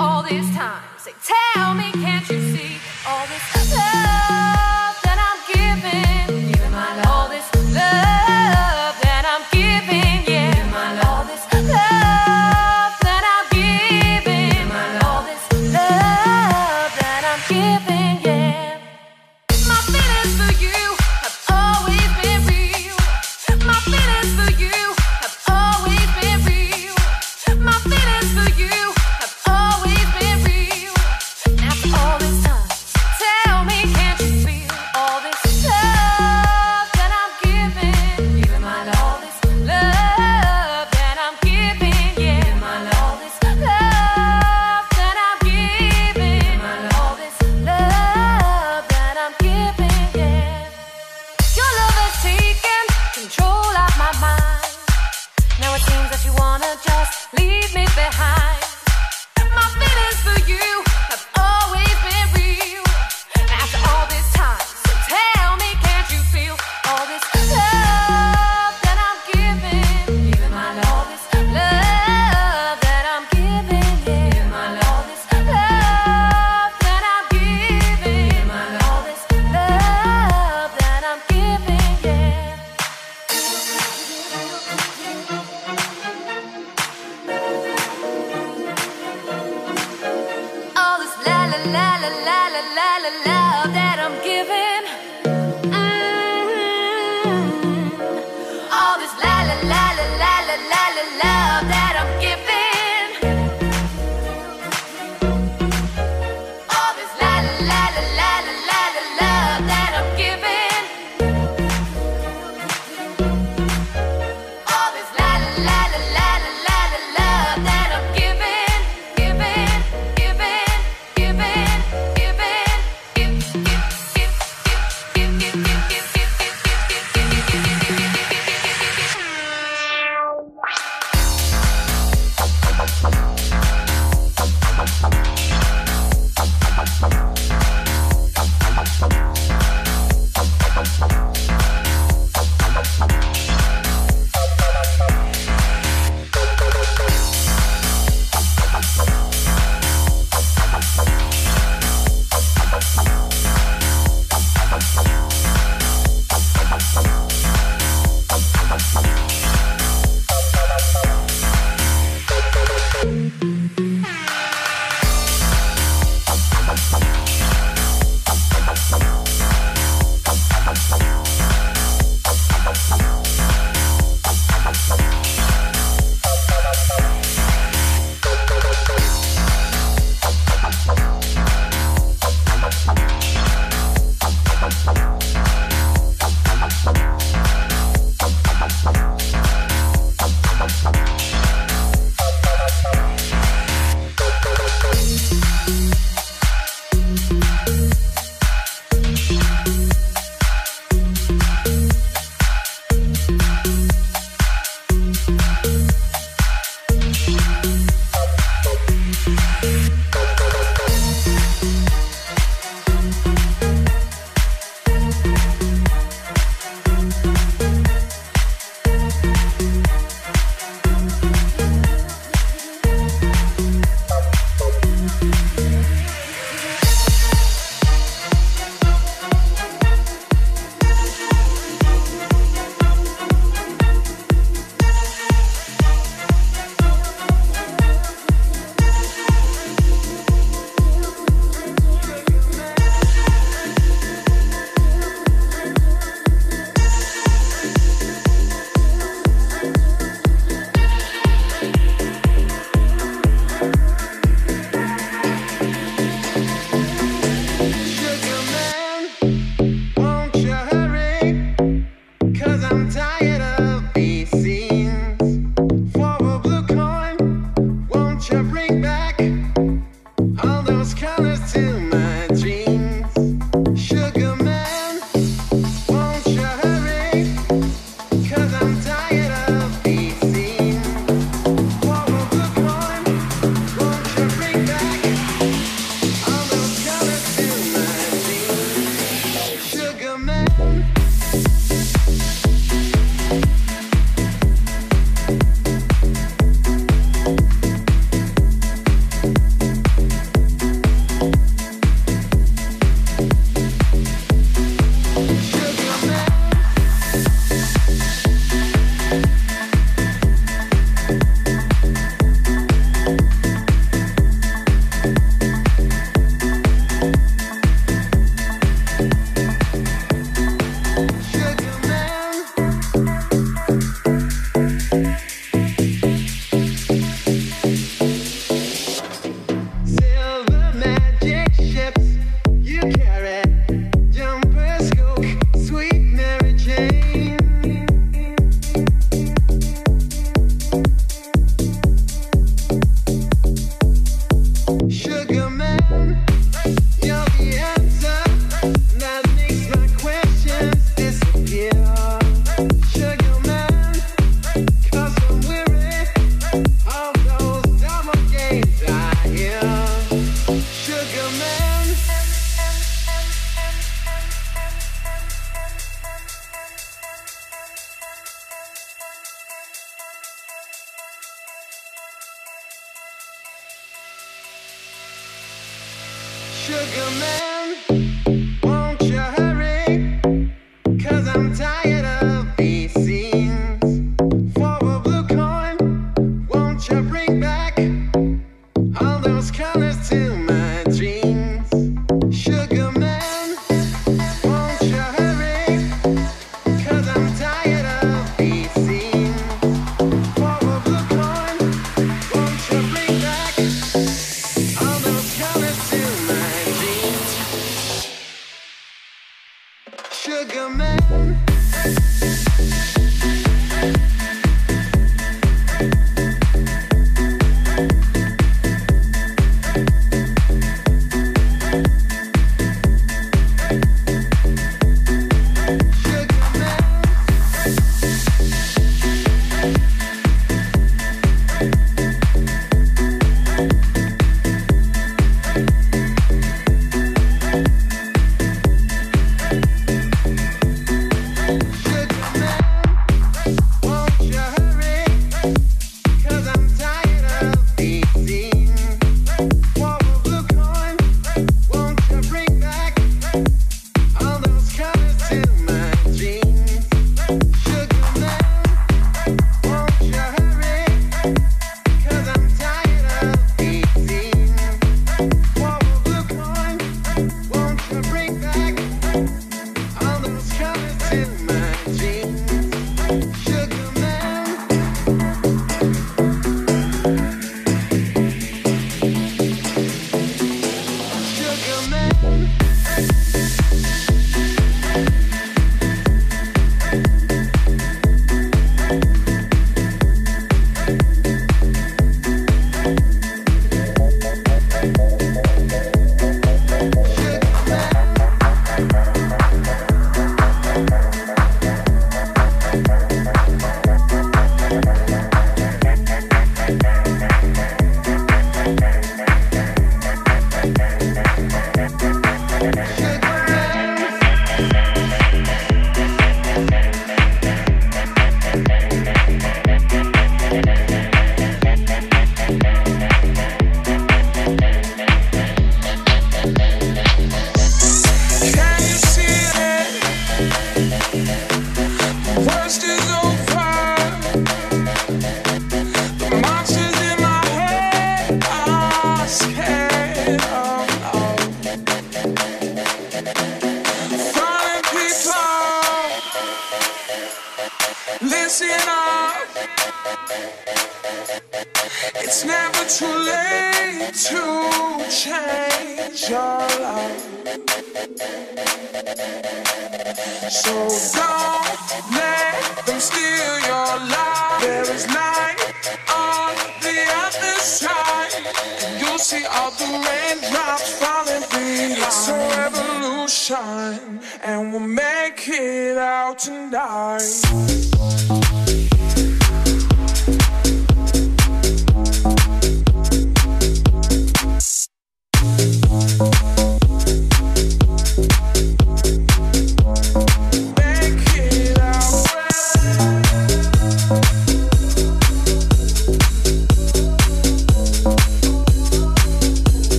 all this time, say, tell me, can't you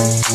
tonight.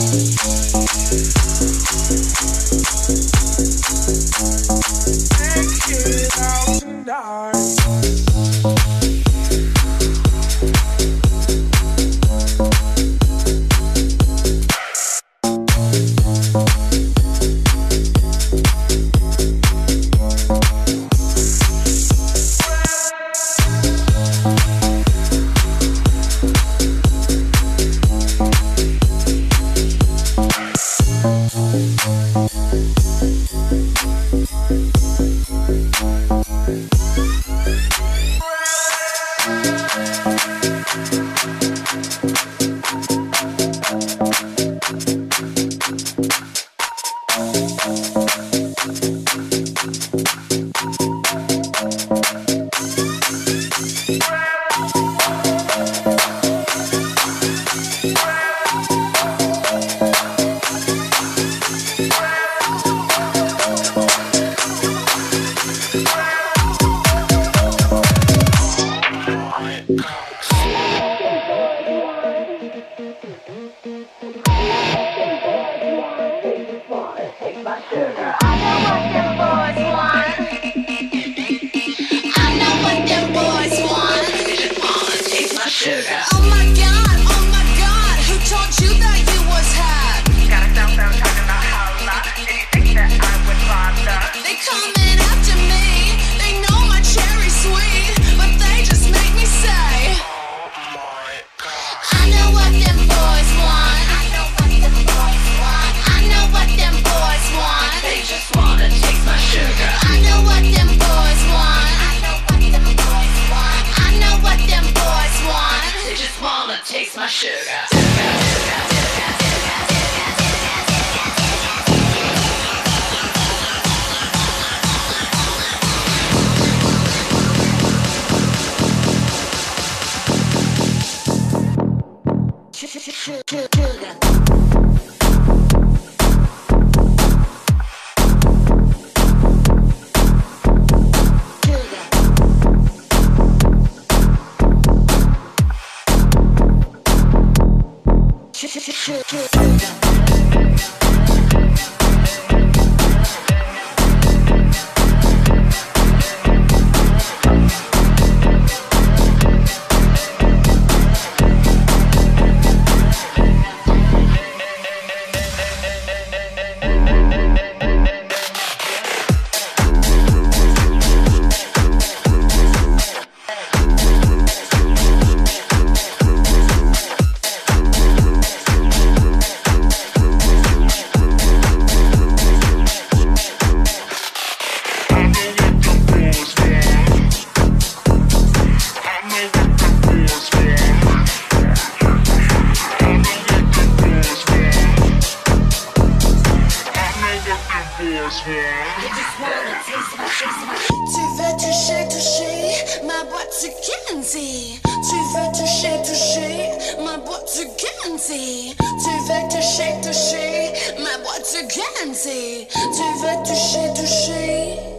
boîte Guernsey. Tu veux toucher, toucher ma boîte de Guernsey. Tu veux toucher, toucher ma boîte de Guernsey. Tu veux toucher, toucher.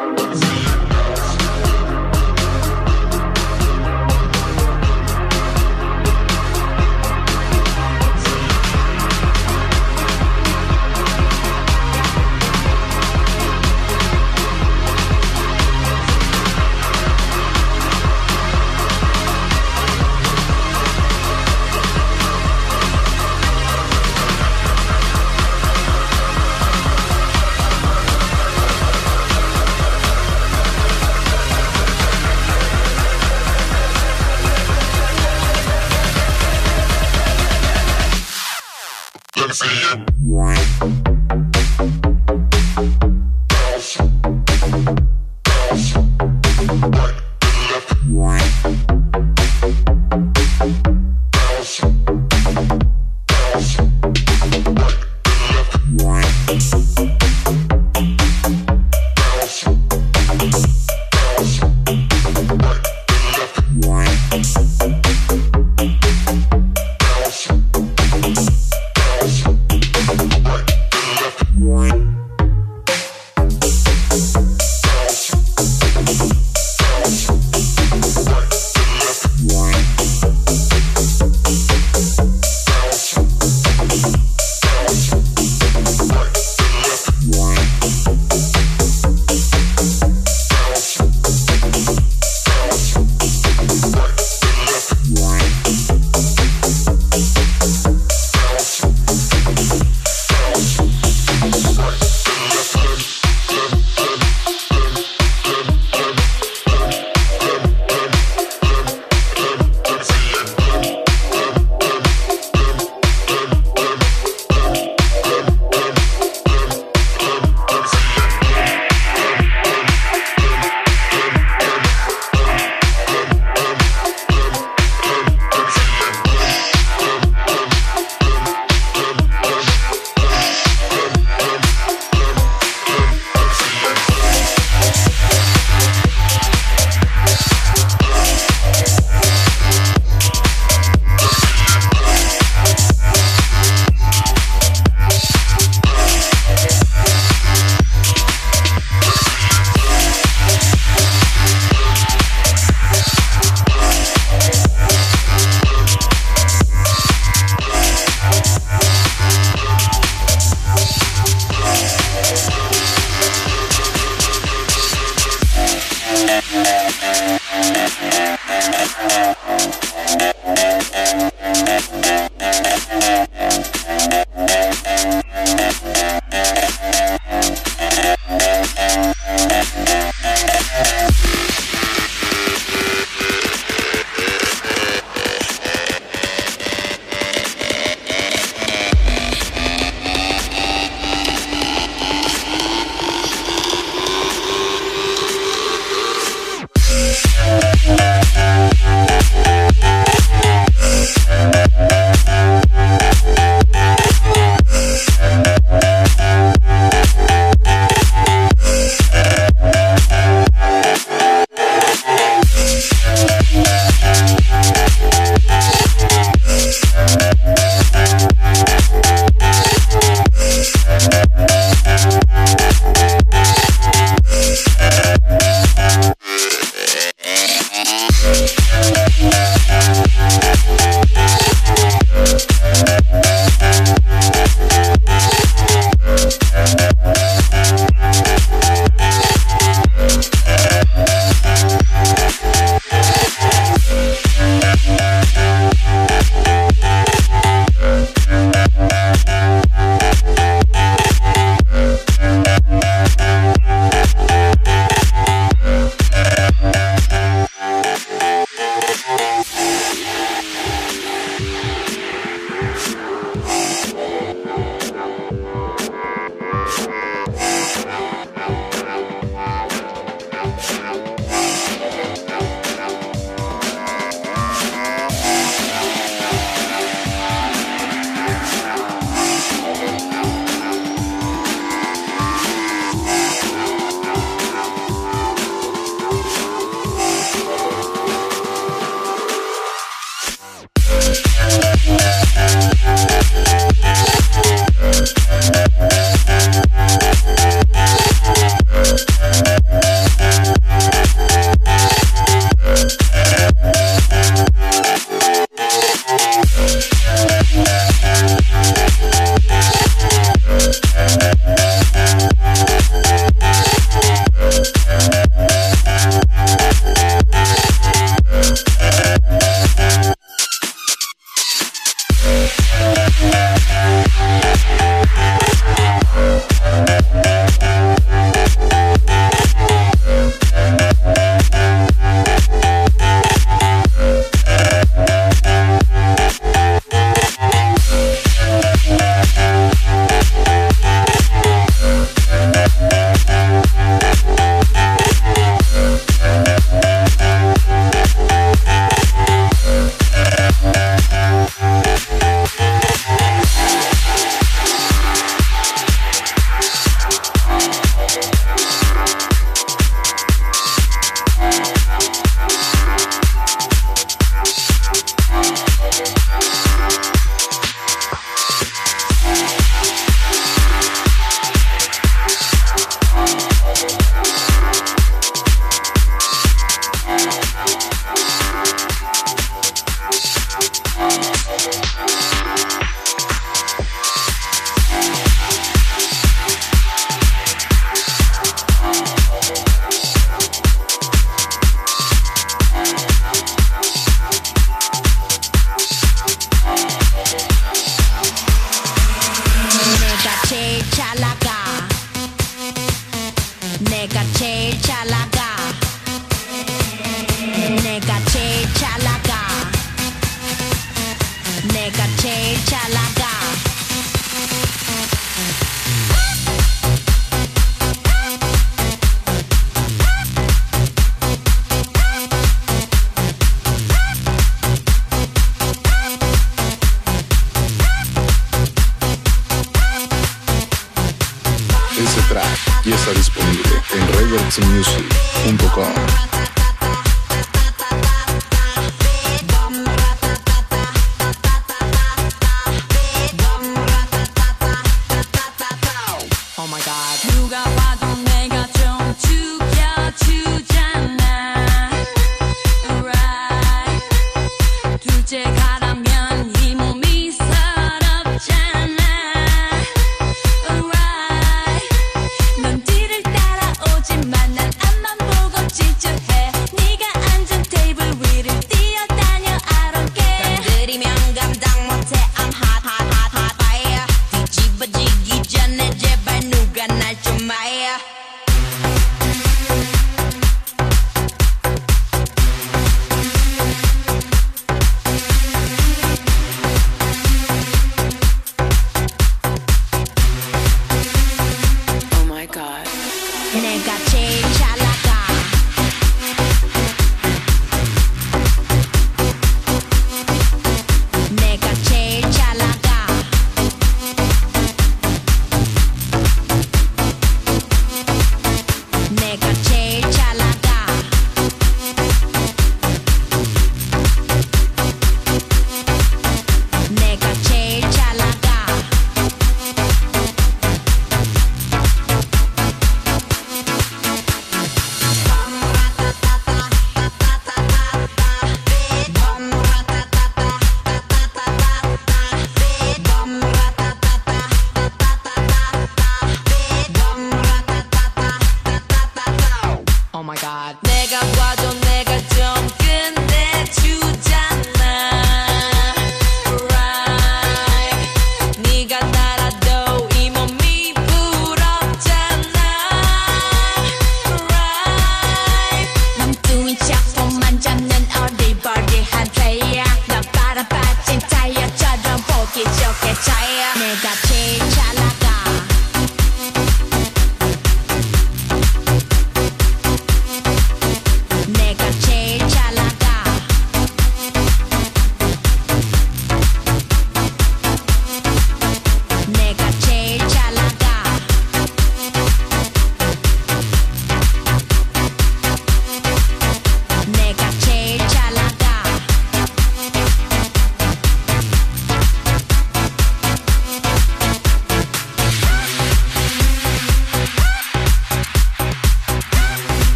i'm sorry